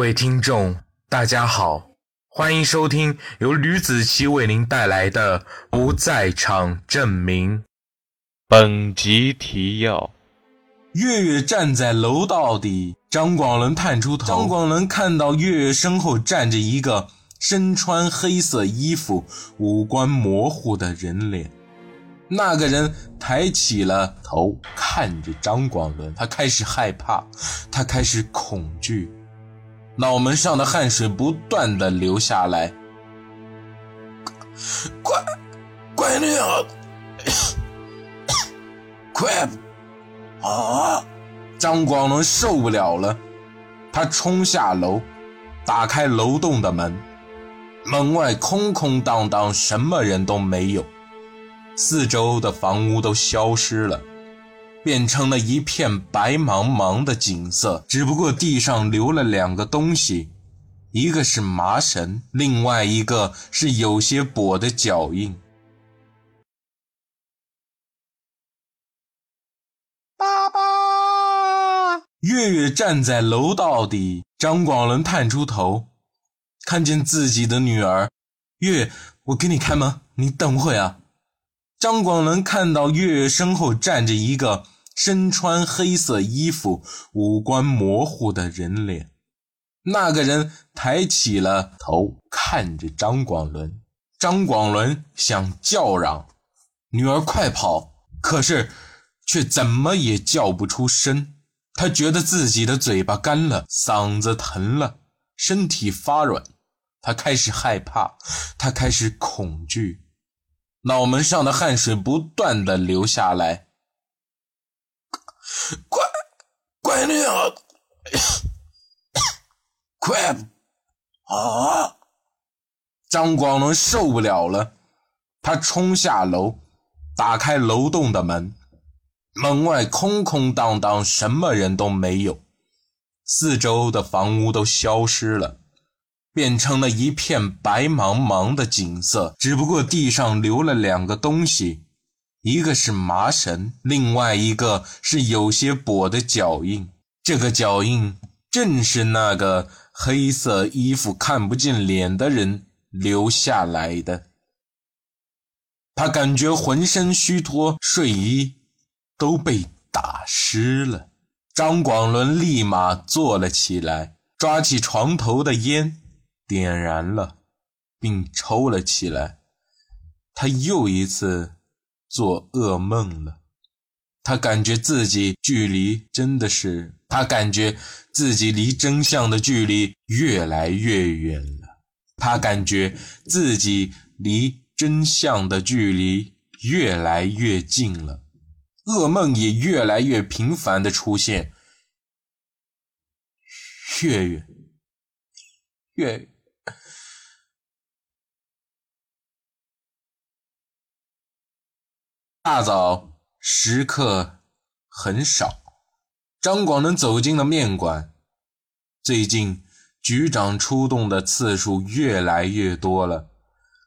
各位听众，大家好，欢迎收听由吕子奇为您带来的《不在场证明》。本集提要：月月站在楼道底，张广伦探出头。张广伦看到月月身后站着一个身穿黑色衣服、五官模糊的人脸。那个人抬起了头，看着张广伦，他开始害怕，他开始恐惧。脑门上的汗水不断的流下来。快，快点啊！快啊！张广伦受不了了，他冲下楼，打开楼栋的门，门外空空荡荡，什么人都没有，四周的房屋都消失了。变成了一片白茫茫的景色，只不过地上留了两个东西，一个是麻绳，另外一个是有些跛的脚印。爸爸，月月站在楼道底，张广伦探出头，看见自己的女儿。月，我给你开门，你等会啊。张广伦看到月月身后站着一个身穿黑色衣服、五官模糊的人脸。那个人抬起了头，看着张广伦。张广伦想叫嚷：“女儿，快跑！”可是却怎么也叫不出声。他觉得自己的嘴巴干了，嗓子疼了，身体发软。他开始害怕，他开始恐惧。脑门上的汗水不断的流下来，快，快点啊！快啊！张广龙受不了了，他冲下楼，打开楼栋的门，门外空空荡荡，什么人都没有，四周的房屋都消失了。变成了一片白茫茫的景色，只不过地上留了两个东西，一个是麻绳，另外一个是有些跛的脚印。这个脚印正是那个黑色衣服、看不见脸的人留下来的。他感觉浑身虚脱，睡衣都被打湿了。张广伦立马坐了起来，抓起床头的烟。点燃了，并抽了起来。他又一次做噩梦了。他感觉自己距离真的是，他感觉自己离真相的距离越来越远了。他感觉自己离真相的距离越来越近了。噩梦也越来越频繁的出现。月月，月。大早食客很少，张广能走进了面馆。最近局长出动的次数越来越多了。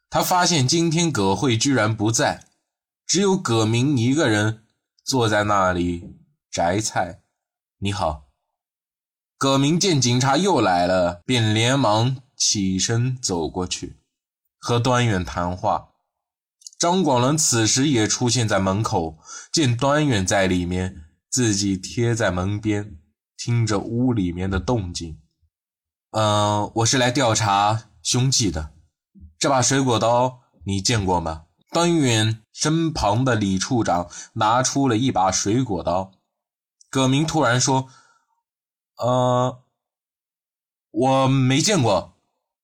他发现今天葛慧居然不在，只有葛明一个人坐在那里摘菜。你好，葛明见警察又来了，便连忙起身走过去，和端远谈话。张广伦此时也出现在门口，见端远在里面，自己贴在门边，听着屋里面的动静。嗯，我是来调查凶器的。这把水果刀你见过吗？端远身旁的李处长拿出了一把水果刀。葛明突然说：“呃，我没见过，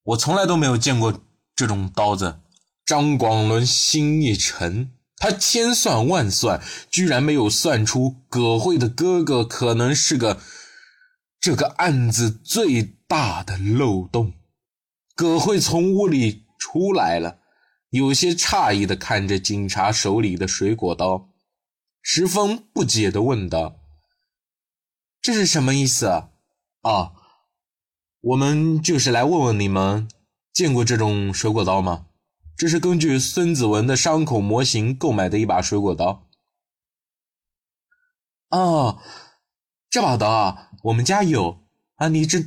我从来都没有见过这种刀子。”张广伦心一沉，他千算万算，居然没有算出葛慧的哥哥可能是个这个案子最大的漏洞。葛慧从屋里出来了，有些诧异的看着警察手里的水果刀，十分不解的问道：“这是什么意思啊？”“啊，我们就是来问问你们，见过这种水果刀吗？”这是根据孙子文的伤口模型购买的一把水果刀。哦，这把刀啊，我们家有啊。你这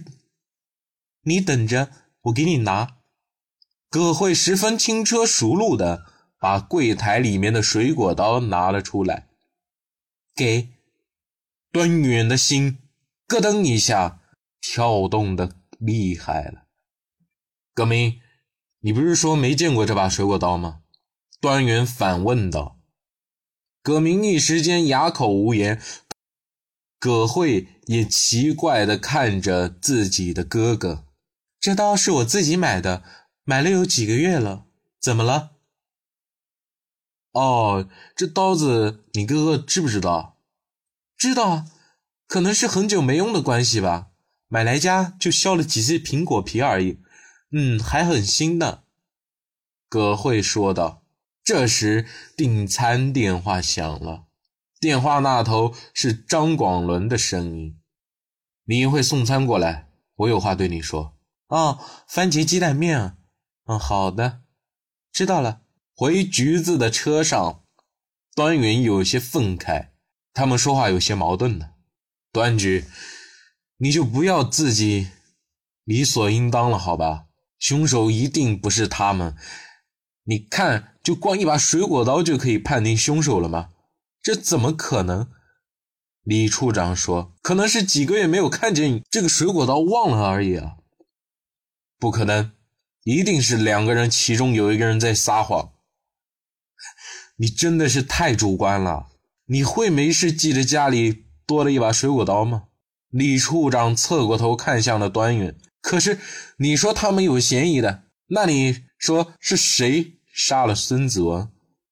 你等着，我给你拿。葛慧十分轻车熟路的把柜台里面的水果刀拿了出来，给端远的心咯噔一下跳动的厉害了。葛明，你不是说没见过这把水果刀吗？端远反问道。葛明一时间哑口无言。葛慧也奇怪的看着自己的哥哥，这刀是我自己买的，买了有几个月了，怎么了？哦，这刀子你哥哥知不知道？知道啊，可能是很久没用的关系吧，买来家就削了几只苹果皮而已，嗯，还很新呢。葛慧说道。这时订餐电话响了。电话那头是张广伦的声音：“李英会送餐过来，我有话对你说。”“哦，番茄鸡蛋面。”“嗯，好的，知道了。”回橘子的车上，端云有些愤慨，他们说话有些矛盾呢。端局，你就不要自己理所应当了，好吧？凶手一定不是他们。你看，就光一把水果刀就可以判定凶手了吗？这怎么可能？李处长说：“可能是几个月没有看见这个水果刀，忘了而已啊。”不可能，一定是两个人，其中有一个人在撒谎。你真的是太主观了！你会没事记着家里多了一把水果刀吗？李处长侧过头看向了端云。可是你说他们有嫌疑的，那你说是谁杀了孙子文？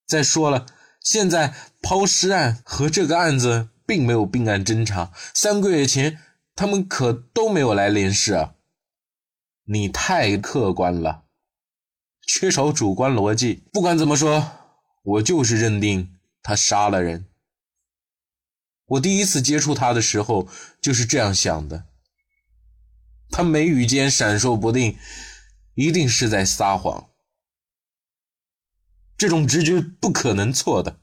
再说了。现在抛尸案和这个案子并没有并案侦查，三个月前他们可都没有来联市啊！你太客观了，缺少主观逻辑。不管怎么说，我就是认定他杀了人。我第一次接触他的时候就是这样想的。他眉宇间闪烁不定，一定是在撒谎。这种直觉不可能错的，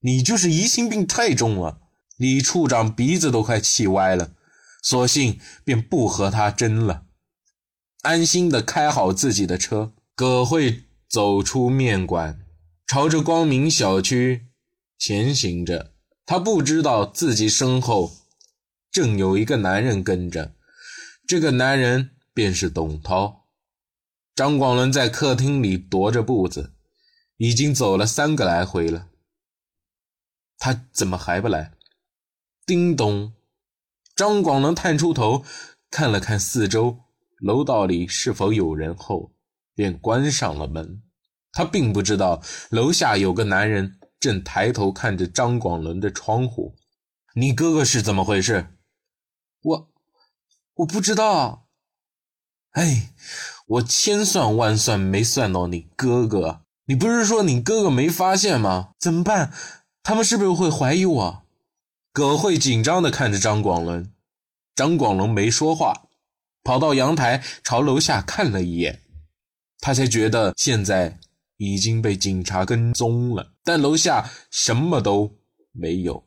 你就是疑心病太重了。李处长鼻子都快气歪了，索性便不和他争了，安心的开好自己的车。葛慧走出面馆，朝着光明小区前行着。他不知道自己身后正有一个男人跟着，这个男人便是董涛。张广伦在客厅里踱着步子，已经走了三个来回了。他怎么还不来？叮咚！张广伦探出头，看了看四周，楼道里是否有人后，便关上了门。他并不知道楼下有个男人正抬头看着张广伦的窗户。你哥哥是怎么回事？我，我不知道。哎。我千算万算没算到你哥哥，你不是说你哥哥没发现吗？怎么办？他们是不是会怀疑我？葛慧紧张地看着张广伦，张广伦没说话，跑到阳台朝楼下看了一眼，他才觉得现在已经被警察跟踪了，但楼下什么都没有。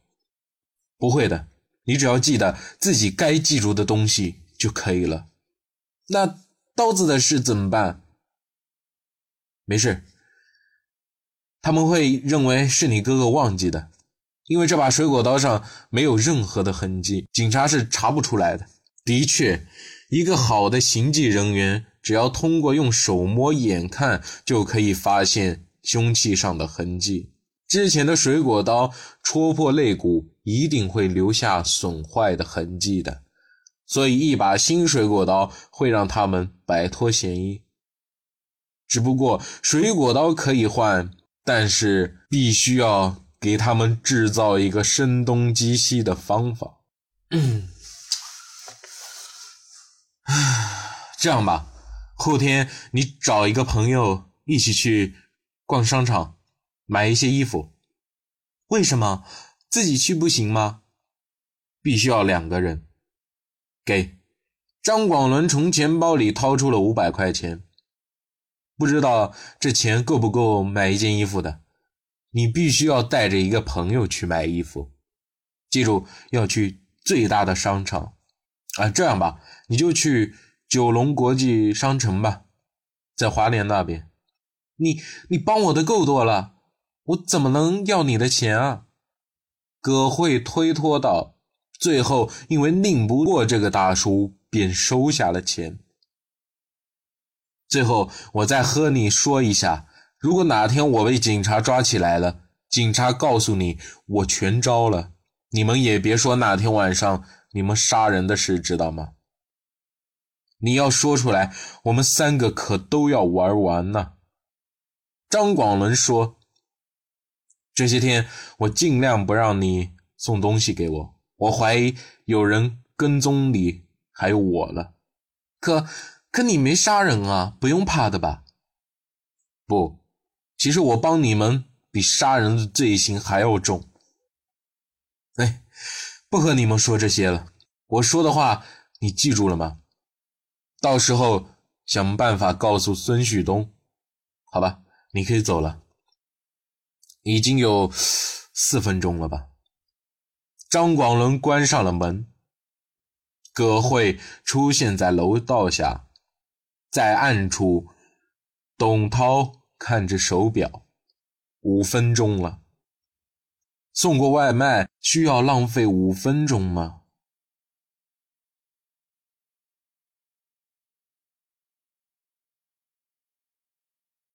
不会的，你只要记得自己该记住的东西就可以了。那。刀子的事怎么办？没事，他们会认为是你哥哥忘记的，因为这把水果刀上没有任何的痕迹，警察是查不出来的。的确，一个好的刑迹人员，只要通过用手摸、眼看，就可以发现凶器上的痕迹。之前的水果刀戳破肋骨，一定会留下损坏的痕迹的。所以，一把新水果刀会让他们摆脱嫌疑。只不过，水果刀可以换，但是必须要给他们制造一个声东击西的方法。嗯，这样吧，后天你找一个朋友一起去逛商场，买一些衣服。为什么自己去不行吗？必须要两个人。给张广伦从钱包里掏出了五百块钱，不知道这钱够不够买一件衣服的。你必须要带着一个朋友去买衣服，记住要去最大的商场。啊，这样吧，你就去九龙国际商城吧，在华联那边。你你帮我的够多了，我怎么能要你的钱啊？葛慧推脱道。最后，因为拧不过这个大叔，便收下了钱。最后，我再和你说一下，如果哪天我被警察抓起来了，警察告诉你我全招了，你们也别说哪天晚上你们杀人的事，知道吗？你要说出来，我们三个可都要玩完呢。张广伦说：“这些天我尽量不让你送东西给我。”我怀疑有人跟踪你，还有我了。可可你没杀人啊，不用怕的吧？不，其实我帮你们比杀人的罪行还要重。哎，不和你们说这些了。我说的话你记住了吗？到时候想办法告诉孙旭东。好吧，你可以走了。已经有四分钟了吧？张广伦关上了门，葛慧出现在楼道下，在暗处，董涛看着手表，五分钟了。送过外卖需要浪费五分钟吗？